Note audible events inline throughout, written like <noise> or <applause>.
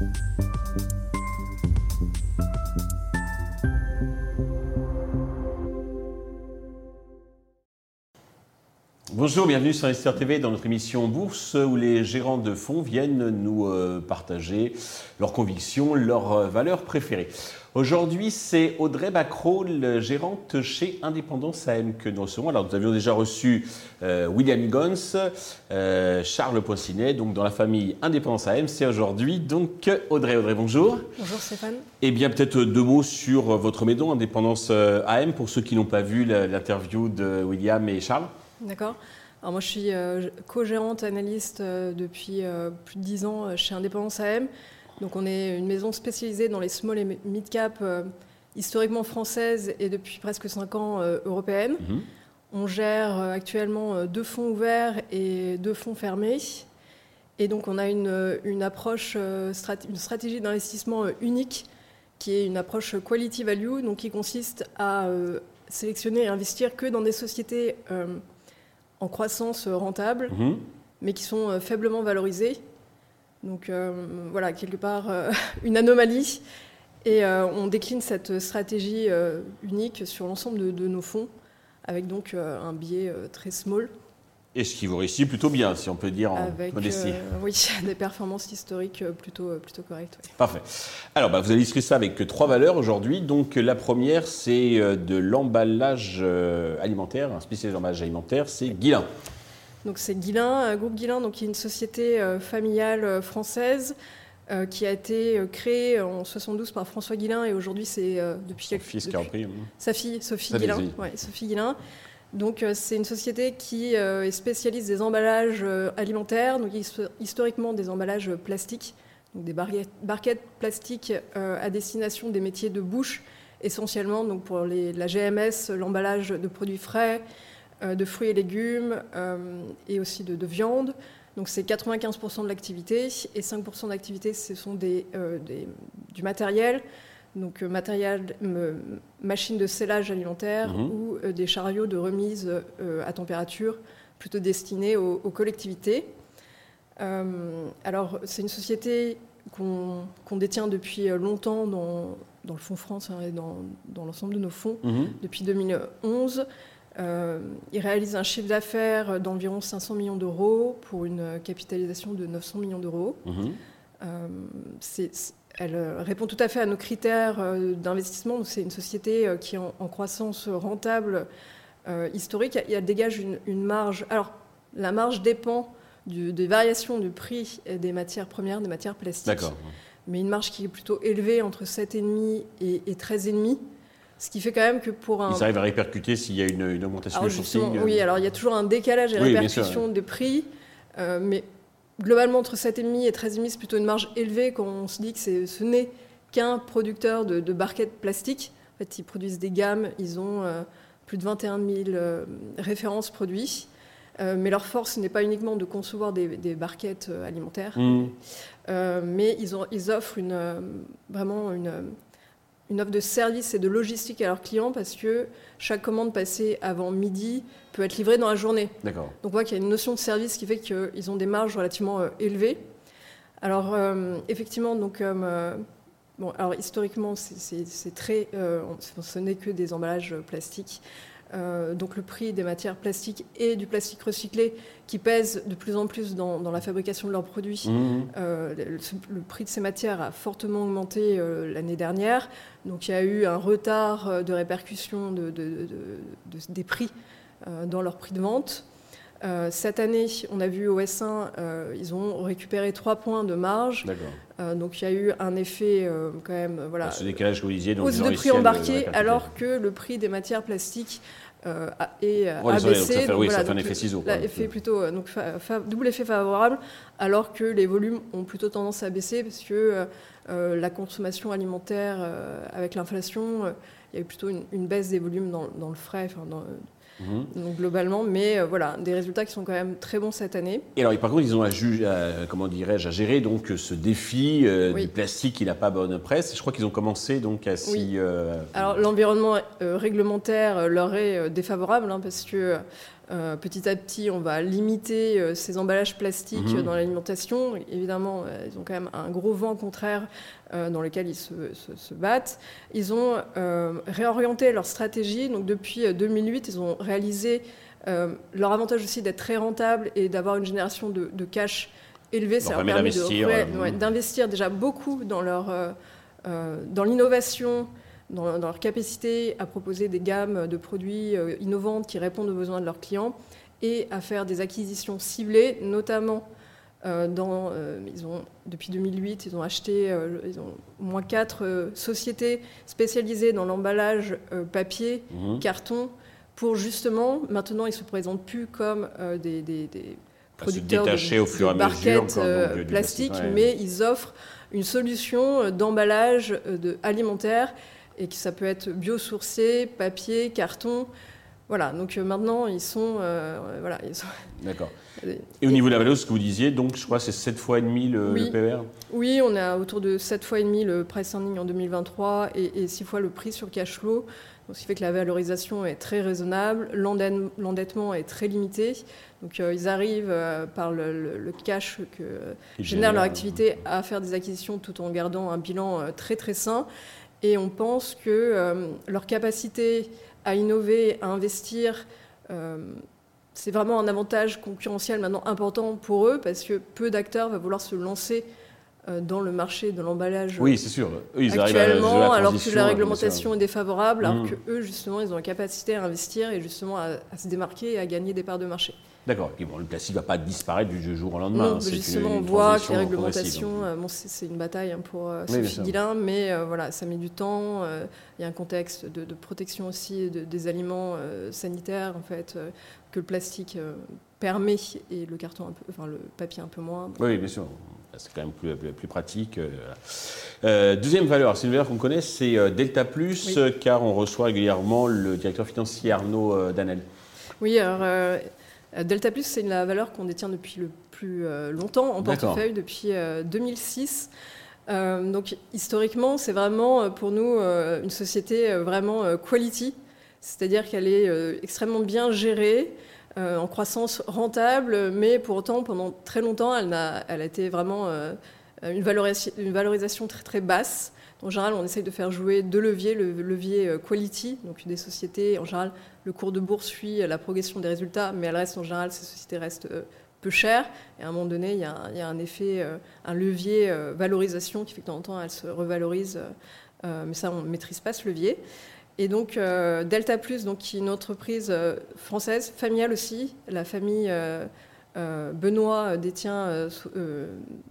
you Bonjour, bienvenue sur Investir TV dans notre émission Bourse où les gérants de fonds viennent nous euh, partager leurs convictions, leurs euh, valeurs préférées. Aujourd'hui, c'est Audrey Bacro, gérante chez Indépendance AM que nous recevons. Alors, nous avions déjà reçu euh, William Gons, Charles Poissinet, donc dans la famille Indépendance AM. C'est aujourd'hui donc Audrey. Audrey, bonjour. Bonjour Stéphane. Et eh bien, peut-être deux mots sur votre maison Indépendance AM pour ceux qui n'ont pas vu l'interview de William et Charles. D'accord. Alors moi, je suis euh, co-gérante analyste euh, depuis euh, plus de 10 ans chez Indépendance AM. Donc on est une maison spécialisée dans les small et mid cap historiquement françaises et depuis presque 5 ans européennes. Mhm. On gère actuellement deux fonds ouverts et deux fonds fermés. Et donc on a une, une approche, une stratégie d'investissement unique qui est une approche quality value, donc qui consiste à sélectionner et investir que dans des sociétés en croissance euh, rentable, mhm. mais qui sont euh, faiblement valorisés. Donc euh, voilà, quelque part, <laughs> une anomalie. Et on décline cette stratégie unique sur l'ensemble de, nos fonds, avec donc un biais très small. Et ce qui vous réussit plutôt bien, si on peut dire en modestie. oui, <laughs> des performances historiques plutôt, plutôt correctes. Parfait. Alors, bah, vous avez illustré ça avec trois valeurs aujourd'hui. Donc, la première, c'est de l'emballage alimentaire, un spécialiste d'emballage alimentaire, c'est Guilin. Donc, c'est Guilin, groupe Guilin, donc, qui est une société familiale française. qui a été créée en 72 par François Guilin et aujourd'hui c'est depuis quelques fils qui a repris. Sa fille Sophie Guilin, ouais, Sophie Guilin, donc euh, c'est une société qui euh, est spécialiste des emballages euh, alimentaires, donc historiquement des emballages plastiques, des barquettes plastiques à destination des métiers de bouche, essentiellement donc pour la GMS, l'emballage de produits frais, de fruits et légumes et aussi de, viande. Donc c'est 95% de l'activité et 5% d'activité ce sont du matériel donc euh, matériel, machines de scellage alimentaire mhm. ou euh, des chariots de remise euh, à température plutôt destinés aux, collectivités. alors c'est une société qu'on détient depuis longtemps dans, le Fonds France hein, et dans, l'ensemble de nos fonds mhm. depuis 2011. il réalise un chiffre d'affaires d'environ 500 millions d'euros pour une capitalisation de 900 millions d'euros. Mhm. Elle euh, répond tout à fait à nos critères euh, d'investissement. C'est une société euh, qui est en, croissance rentable historique. Elle dégage une, marge. Alors, la marge dépend des variations du prix des matières premières, des matières plastiques. Mais une marge qui est plutôt élevée, entre 7,5 et, et 13,5. Ce qui fait quand même que pour un. Ils arrivent à répercuter s'il y a une, augmentation du sourcing Oui, alors il y a toujours un décalage et répercussion des prix. mais globalement, entre 7,5 et 13,5, c'est plutôt une marge élevée quand on se dit que ce n'est qu'un producteur de, barquettes plastiques. En fait, ils produisent des gammes, ils ont euh, plus de 21 000 euh, références produits. Euh, mais leur force n'est pas uniquement de concevoir des, barquettes alimentaires, mmh. mais ils, ont, ils offrent une, vraiment une, une offre de service et de logistique à leurs clients parce que chaque commande passée avant midi peut être livrée dans la journée. D'accord. Donc on voit qu'il y a une notion de service qui fait qu'ils ont des marges relativement euh, élevées. Alors euh, effectivement, donc euh, bon, alors historiquement, c'est très, ce n'est que des emballages plastiques. Euh, donc le prix des matières plastiques et du plastique recyclé qui pèsent de plus en plus dans, la fabrication de leurs produits. Mmh. Euh, le, prix de ces matières a fortement augmenté euh, l'année dernière. Donc il y a eu un retard de répercussion des prix dans leur prix de vente. cette année, on a vu au S1, ils ont récupéré 3 points de marge. donc il y a eu un effet quand même. Voilà, ce décalage que vous disiez. Hausse de prix embarqué, alors que le prix des matières plastiques euh, et euh, abaissé. Ça oui, ça fait un effet ciseau. Effet plutôt, euh, donc, double effet favorable, alors que les volumes ont plutôt tendance à baisser parce que la consommation alimentaire, avec l'inflation, il y a eu plutôt une, baisse des volumes dans, dans le frais, enfin, dans, Mhm. Donc globalement, mais euh, voilà, des résultats qui sont quand même très bons cette année. Et alors, par contre, ils ont à, comment dirais-je, à gérer donc ce défi euh, du plastique qui n'a pas bonne presse. Je crois qu'ils ont commencé donc à s'y. Euh, alors l'environnement réglementaire leur est défavorable hein, parce que petit à petit, on va limiter ces emballages plastiques mhm. dans l'alimentation. Évidemment, ils ont quand même un gros vent contraire dans lequel ils se, se battent. Ils ont réorienté leur stratégie. Donc, depuis 2008, ils ont réalisé leur avantage aussi d'être très rentable et d'avoir une génération de, de cash élevé, ça leur permet euh, d'investir déjà beaucoup dans, leur, euh, euh, dans l'innovation, dans, leur capacité à proposer des gammes de produits innovantes qui répondent aux besoins de leurs clients et à faire des acquisitions ciblées, notamment dans, ils ont, depuis 2008, ils ont acheté ils ont au moins quatre sociétés spécialisées dans l'emballage papier, mmh. carton, pour justement, maintenant ils ne se présentent plus comme des, des producteurs de, au fur et à mesure, euh, plastique, mais ils offrent une solution euh, d'emballage euh, alimentaire et que ça peut être biosourcé, papier, carton. Voilà, donc maintenant ils sont. voilà, sont... D'accord. <laughs> Et au niveau de la valeur, ce que vous disiez, donc je crois que c'est 7 fois et demi le, PER Oui, on a autour de 7 fois et demi le price earning en 2023 et, et 6 fois le prix sur cash flow. ce qui fait que la valorisation est très raisonnable, l'endettement est très limité. Donc euh, ils arrivent euh, par le, cash que génère leur activité à faire des acquisitions tout en gardant un bilan euh, très très sain. Et on pense que leur capacité à innover, à investir, c'est vraiment un avantage concurrentiel maintenant important pour eux parce que peu d'acteurs vont vouloir se lancer dans le marché de l'emballage. Oui, c'est sûr. ils actuellement, alors que la réglementation est défavorable, alors que eux, justement, ils ont la capacité à investir et justement à se démarquer et à gagner des parts de marché. D'accord. Bon, le plastique ne va pas disparaître du jour au lendemain. Non, justement, on voit que les réglementations, euh, bon, c'est une bataille hein, pour euh, Sophie Guillain, mais euh, voilà, ça met du temps. Il y a un contexte de, protection aussi des aliments sanitaires, en fait, que le plastique permet et le carton, un peu, enfin le papier un peu moins. Oui, bien sûr. C'est quand même plus, plus, pratique. deuxième valeur, c'est une valeur qu'on connaît, c'est Delta Plus, car on reçoit régulièrement le directeur financier Arnaud Danel. Oui, alors euh, Delta Plus, c'est la valeur qu'on détient depuis le plus euh, longtemps en portefeuille, depuis 2006. Euh, donc historiquement, c'est vraiment pour nous une société vraiment quality, c'est-à-dire qu'elle est extrêmement bien gérée, en croissance rentable, mais pour autant, pendant très longtemps, elle a, elle a été vraiment une, valorisation, une valorisation très très basse. En général, on essaye de faire jouer deux leviers, le levier quality, donc des sociétés en général le cours de bourse suit la progression des résultats, mais elle reste en général, ces sociétés restent euh, peu chères. Et à un moment donné, il y a, un effet, euh, un levier euh, valorisation qui fait que de temps en temps, elles se revalorisent. mais ça, on ne maîtrise pas ce levier. Et donc, Delta Plus, donc, qui est une entreprise française, familiale aussi, la famille Benoît détient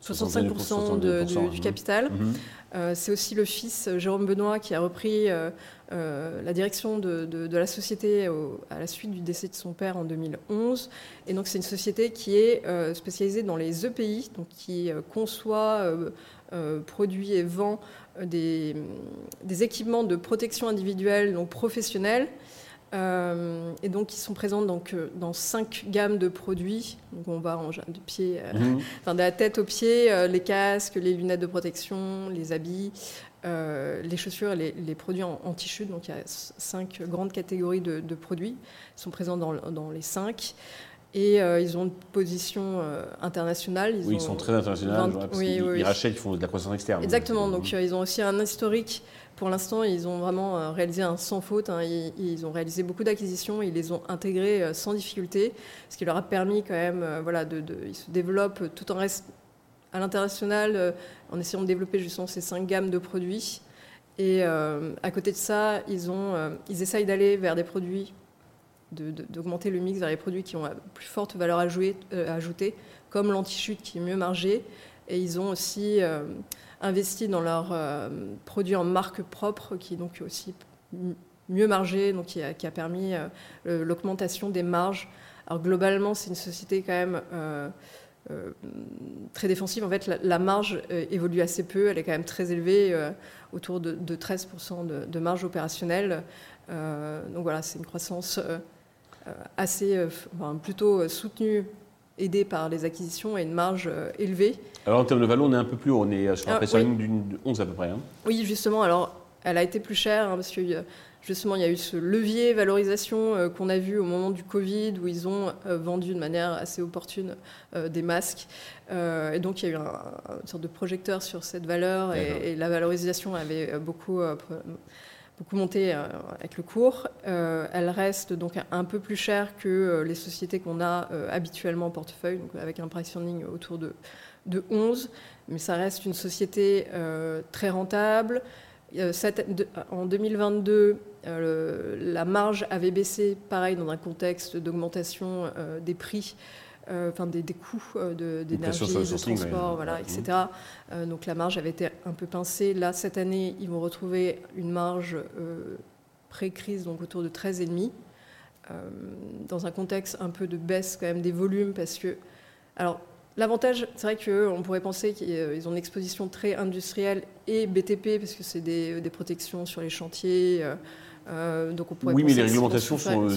65% du capital. Mhm. Euh, c'est aussi le fils euh, Jérôme Benoît qui a repris euh, la direction de, la société à la suite du décès de son père en 2011. Et donc c'est une société qui est spécialisée dans les EPI, donc qui conçoit, produit et vend des, des, équipements de protection individuelle, donc professionnels. Euh, et donc, ils sont présents donc, euh, dans cinq gammes de produits. Donc, on va en, du pied, euh, mhm. <laughs> enfin, de la tête aux pieds, les casques, les lunettes de protection, les habits, les chaussures et les, produits anti-chute. Donc, il y a cinq grandes catégories de, produits. Ils sont présents dans, dans les cinq. Et ils ont une position internationale. Ils oui, ils sont très internationaux. ils, rachètent, ils font de la croissance externe. Exactement. Donc, ils ont aussi un historique pour l'instant, ils ont vraiment euh, réalisé un sans faute. Hein. Ils, ont réalisé beaucoup d'acquisitions, ils les ont intégrées euh, sans difficulté, ce qui leur a permis quand même, euh, voilà, de, ils se développent tout en reste à l'international, en essayant de développer justement ces cinq gammes de produits. Et à côté de ça, ils, ont, ils essayent d'aller vers des produits, d'augmenter le mix vers les produits qui ont la plus forte valeur ajoutée, comme l'anti-chute qui est mieux margé. Et ils ont aussi investi dans leurs euh, produits en marque propre, qui donc aussi mieux margé, donc qui a, permis euh, l'augmentation des marges. Alors globalement, c'est une société quand même euh, très défensive. En fait, la, marge évolue assez peu, elle est quand même très élevée, autour de, 13% de, marge opérationnelle. donc voilà, c'est une croissance assez, plutôt soutenue aidé par les acquisitions et une marge euh, élevée. Alors en termes de valeur, on est un peu plus haut, on est sur un pricing d'une 11 à peu près. Hein. Oui, justement. Alors elle a été plus chère hein, parce que justement il y a eu ce levier valorisation qu'on a vu au moment du Covid où ils ont vendu de manière assez opportune des masques. et donc il y a eu un, une sorte de projecteur sur cette valeur et, et, la valorisation avait beaucoup beaucoup monté euh, avec le cours. Euh, elle reste donc un peu plus chère que euh, les sociétés qu'on a habituellement en portefeuille, donc avec un pricing autour de, de 11. Mais ça reste une société très rentable. en 2022, la marge avait baissé, pareil, dans un contexte d'augmentation des prix enfin des, coûts euh, d'énergie, de, transport, voilà, etc. Euh, donc la marge avait été un peu pincée. Là, cette année, ils vont retrouver une marge pré-crise, donc autour de 13,5, dans un contexte un peu de baisse quand même des volumes, parce que... Alors, L'avantage, c'est vrai qu'on pourrait penser qu'ils ont une exposition très industrielle et BTP, parce que c'est des, des, protections sur les chantiers, euh, donc on oui, mais les réglementations sont,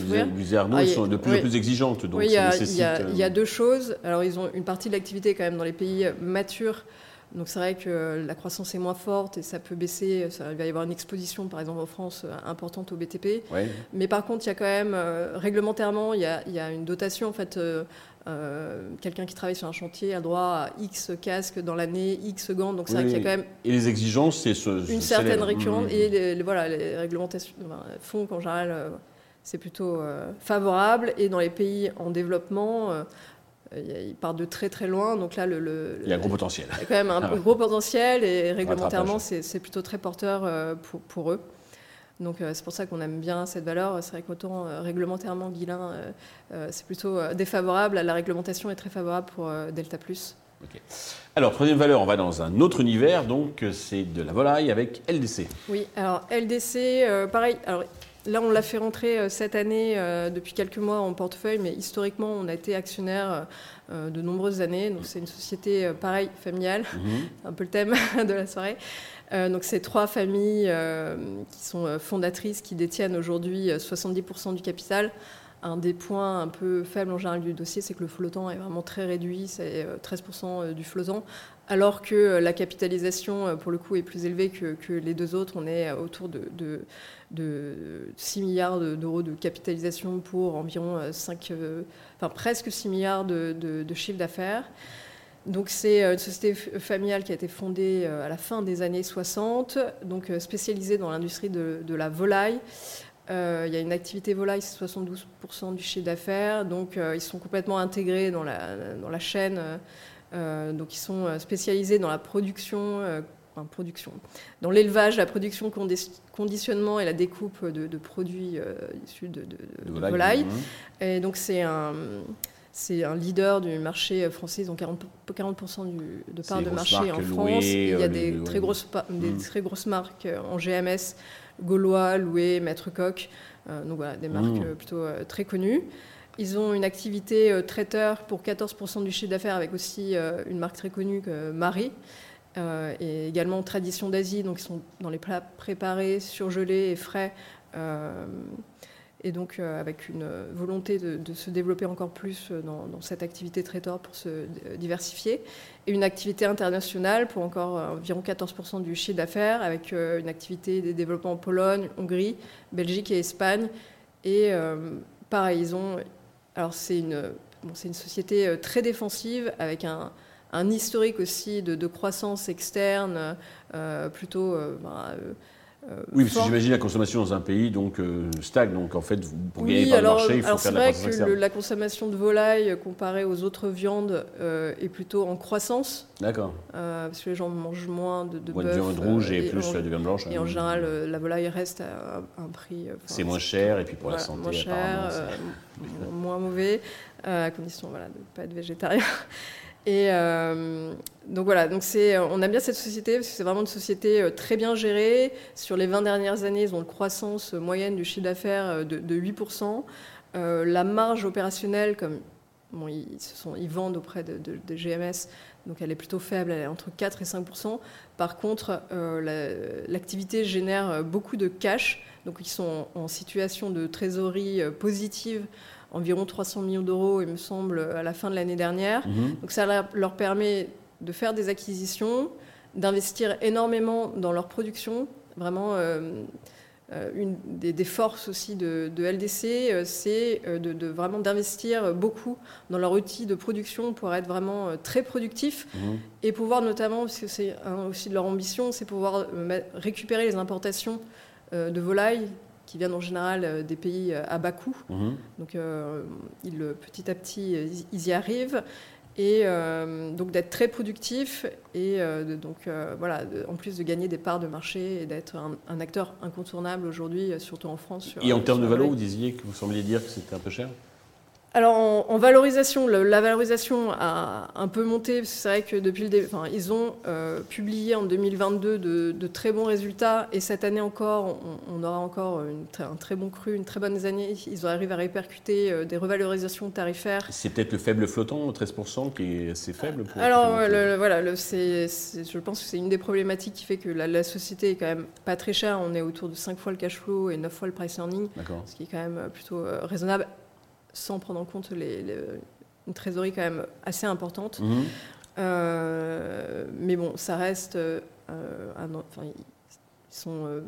Arnaud, ah, sont de plus en plus exigeantes. Donc oui, il y, a, il, y a, il y, a, deux choses. Alors, ils ont une partie de l'activité quand même dans les pays matures. Donc, c'est vrai que la croissance est moins forte et ça peut baisser. Ça, il va y avoir une exposition, par exemple, en France, importante au BTP. Mais par contre, il y a quand même, euh, réglementairement, il y, a, il y, a, une dotation, en fait, euh, quelqu'un qui travaille sur un chantier a droit à X casques dans l'année, X gants. Donc c'est vrai qu'il y a quand même. Et les exigences, c'est ce, une certaine récurrence. Mmh. Et les, voilà, les réglementations font qu'en général, euh, c'est plutôt euh, favorable. Et dans les pays en développement, ils partent de très très loin. Donc là, le, il y a un gros potentiel. Il y a quand même un gros potentiel et réglementairement, c'est plutôt très porteur pour, pour eux. Donc euh, c'est pour ça qu'on aime bien cette valeur. C'est vrai qu'autant euh, réglementairement, Guilin, euh, c'est plutôt défavorable. La réglementation est très favorable pour Delta Plus. Alors, troisième valeur, on va dans un autre univers, donc c'est de la volaille avec LDC. Oui, alors LDC, pareil, alors là on l'a fait rentrer cette année depuis quelques mois en portefeuille, mais historiquement on a été actionnaire de nombreuses années, donc c'est une société pareil, familiale, mhm. un peu le thème <laughs> de la soirée. Euh, donc c'est trois familles euh, qui sont euh, fondatrices, qui détiennent aujourd'hui 70% du capital. Un des points un peu faibles en général du dossier, c'est que le flottant est vraiment très réduit, c'est 13% du flottant, alors que la capitalisation, pour le coup, est plus élevée que, les deux autres. On est autour de, de 6 milliards d'euros de capitalisation pour environ 5, enfin presque 6 milliards de, de chiffre d'affaires. Donc c'est euh, une société familiale qui a été fondée euh, à la fin des années 60, donc euh, spécialisée dans l'industrie de, la volaille. il y a une activité volaille, c'est 72% du chiffre d'affaires, donc ils sont complètement intégrés dans la, dans la chaîne. donc ils sont spécialisés dans la production, enfin, production, dans l'élevage, la production, conditionnement et la découpe de, produits issus de, volaille. Et donc c'est un c'est un leader du marché français, ils ont 40%, 40 de part de marché en France. il y a des, très grosses, des mm. très grosses marques euh, en GMS, Gaulois, Loué, Maître Coq, euh, donc voilà, des marques mm. euh, plutôt très connues. Ils ont une activité traiteur pour 14% du chiffre d'affaires avec aussi une marque très connue que Marie. et également Tradition d'Asie, donc ils sont dans les plats préparés, surgelés et frais et donc euh, avec une volonté de, se développer encore plus euh, dans, cette activité traiteur pour se euh, diversifier, et une activité internationale pour encore environ 14% du chiffre d'affaires, avec une activité de développement en Pologne, Hongrie, Belgique et Espagne. Et pareil, ils ont... Alors c'est une, société très défensive, avec un, un historique aussi de, croissance externe, plutôt... Bah, euh, oui, parce que j'imagine la consommation dans un pays donc euh, stagne. Donc en fait, pour gagner par le marché, il faut faire de la C'est vrai que la consommation de volaille euh, comparée aux autres viandes est plutôt en croissance. D'accord. parce que les gens mangent moins de, de moins de viande rouge et, plus de viande blanche. Et en général, la volaille reste à un prix. c'est moins cher et puis pour la santé, moins cher, <laughs> moins mauvais, à condition voilà, de ne pas être végétarien. Et euh, donc voilà, donc c'est, on aime bien cette société parce que c'est vraiment une société euh, très bien gérée. Sur les 20 dernières années, ils ont une croissance moyenne du chiffre d'affaires euh, de, 8%. la marge opérationnelle, comme ils vendent auprès de, GMS, donc elle est plutôt faible, elle est entre 4 et 5%. Par contre, l'activité génère beaucoup de cash, donc ils sont en situation de trésorerie positive environ 300 millions d'euros, il me semble, à la fin de l'année dernière. Mhm. Donc ça leur permet de faire des acquisitions, d'investir énormément dans leur production vraiment une des, forces aussi de, LDC, c'est de, vraiment d'investir beaucoup dans leur outil de production pour être vraiment très productif mmh. et pouvoir notamment, parce que c'est aussi de leur ambition, c'est pouvoir récupérer les importations de volailles qui viennent en général euh, des pays euh, à bas coût. Mhm. Donc, euh, petit à petit, ils y arrivent. Et donc d'être très productif et donc voilà, en plus de gagner des parts de marché et d'être un, acteur incontournable aujourd'hui, surtout en France. et en termes de valeur, vous disiez que vous sembliez dire que c'était un peu cher? Alors en, valorisation, la valorisation a un peu monté. C'est vrai que depuis le début, enfin, ils ont euh, publié en 2022 de, très bons résultats et cette année encore, on, aura encore un très bon cru, une très bonne année. Ils arrivent à répercuter euh, des revalorisations tarifaires. C'est peut-être le faible flottant, 13%, qui est assez faible. Pour Alors voilà, je pense que c'est une des problématiques qui fait que la, société est quand même pas très chère. On est autour de 5 fois le cash flow et 9 fois le price earning, ce qui est quand même plutôt euh, raisonnable sans prendre en compte les, une trésorerie quand même assez importante. Mhm. Euh, mais bon, ça reste. Euh, enfin, ils sont euh,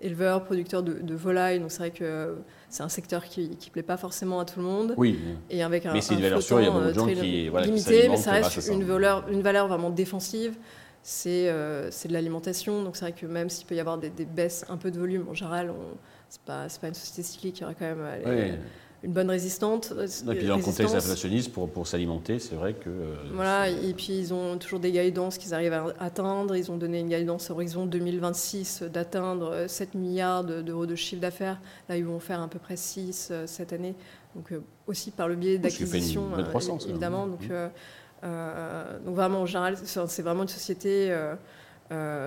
éleveurs, producteurs de, volailles, donc c'est vrai que c'est un secteur qui ne plaît pas forcément à tout le monde. Oui. Et avec un, mais c'est une valeur sûre, il y a beaucoup de gens qui. Voilà, limité, mais ça reste une valeur, une valeur vraiment défensive. C'est de l'alimentation, donc c'est vrai que même s'il peut y avoir des, baisses un peu de volume, en général, ce n'est pas, pas, une société cyclique, il y aurait quand même une bonne résistante. Et puis dans le contexte inflationniste, pour, pour s'alimenter, c'est vrai que... Euh, voilà, et puis ils ont toujours des guidances qu'ils arrivent à atteindre. Ils ont donné une guidance horizon 2026 d'atteindre 7 milliards d'euros de chiffre d'affaires. Là, ils vont faire à peu près 6 euh, cette année. Donc euh, aussi par le biais d'acquisition, évidemment. Donc, mmh. donc vraiment, en général, c'est vraiment une société...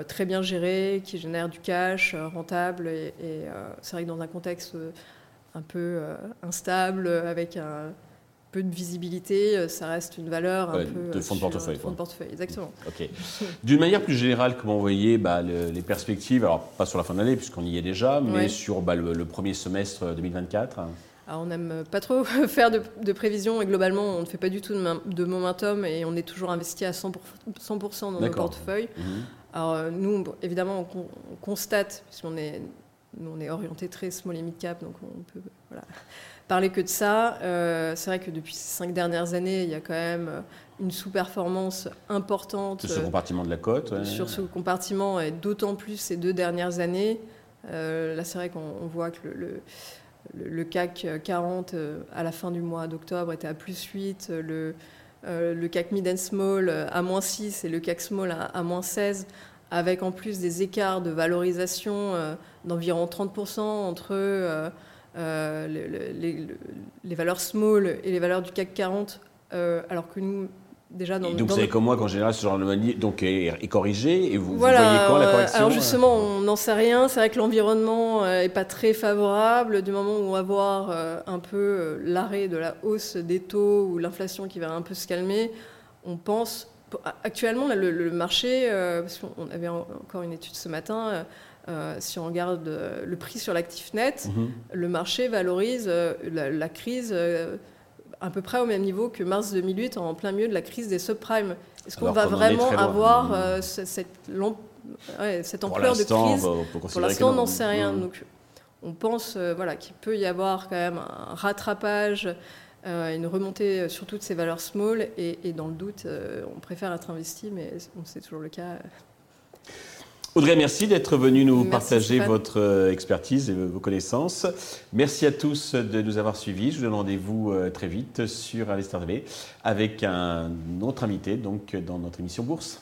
très bien gérée, qui génère du cash, rentable. Et, et c'est vrai que dans un contexte un peu euh, instable, avec un peu de visibilité, euh, ça reste une valeur un peu de fonds de portefeuille. Fonds de portefeuille, exactement. Ok. D'une manière plus générale, comment vous voyez bah, les perspectives Alors pas sur la fin de l'année puisqu'on y est déjà, mais sur bah, le, premier semestre 2024. Alors on n'aime pas trop <laughs> faire de, prévisions et globalement on ne fait pas du tout de, momentum et on est toujours investi à 100%, 100 dans nos portefeuilles. Mhm. Alors euh, nous, évidemment, on, on constate, puisqu'on est nous, on est orienté très small et mid cap, donc on peut parler que de ça. Euh, c'est vrai que depuis ces cinq dernières années, il y a quand même euh, une sous-performance importante. Sur ce compartiment de la côte Sur ce compartiment, et d'autant plus ces deux dernières années. Euh, là, c'est vrai qu'on voit que le, le, CAC 40, à la fin du mois d'octobre, était à plus 8. Le, le CAC Mid and Small à moins 6 et le CAC Small à, à moins 16 avec en plus des écarts de valorisation euh, d'environ 30% entre euh, euh, les, valeurs small et les valeurs du CAC 40, alors que nous, déjà dans, donc vous savez comme moi qu'en général ce genre de donc est, corrigé et vous, voyez quand la correction Alors justement on n'en sait rien. C'est vrai que l'environnement est pas très favorable du moment où on va voir un peu l'arrêt de la hausse des taux ou l'inflation qui va un peu se calmer. On pense Actuellement, le, marché, euh, parce qu'on avait encore une étude ce matin, euh, euh, si on regarde le prix sur l'actif net, mhm. le marché valorise la, crise à peu près au même niveau que mars 2008, en plein milieu de la crise des subprimes. Est-ce qu'on va vraiment avoir mhm. cette, cette, ampleur de crise? Pour l'instant, on n'en sait rien. Mhm. Donc, on pense voilà, qu'il peut y avoir quand même un rattrapage une remontée sur toutes ces valeurs small et, dans le doute, euh, on préfère être investi, mais c'est toujours le cas. Audrey, merci d'être venu nous partager votre euh, expertise et vos connaissances. Merci à tous de nous avoir suivis. Je vous donne rendez-vous très vite sur Investor TV avec un autre invité donc dans notre émission Bourse.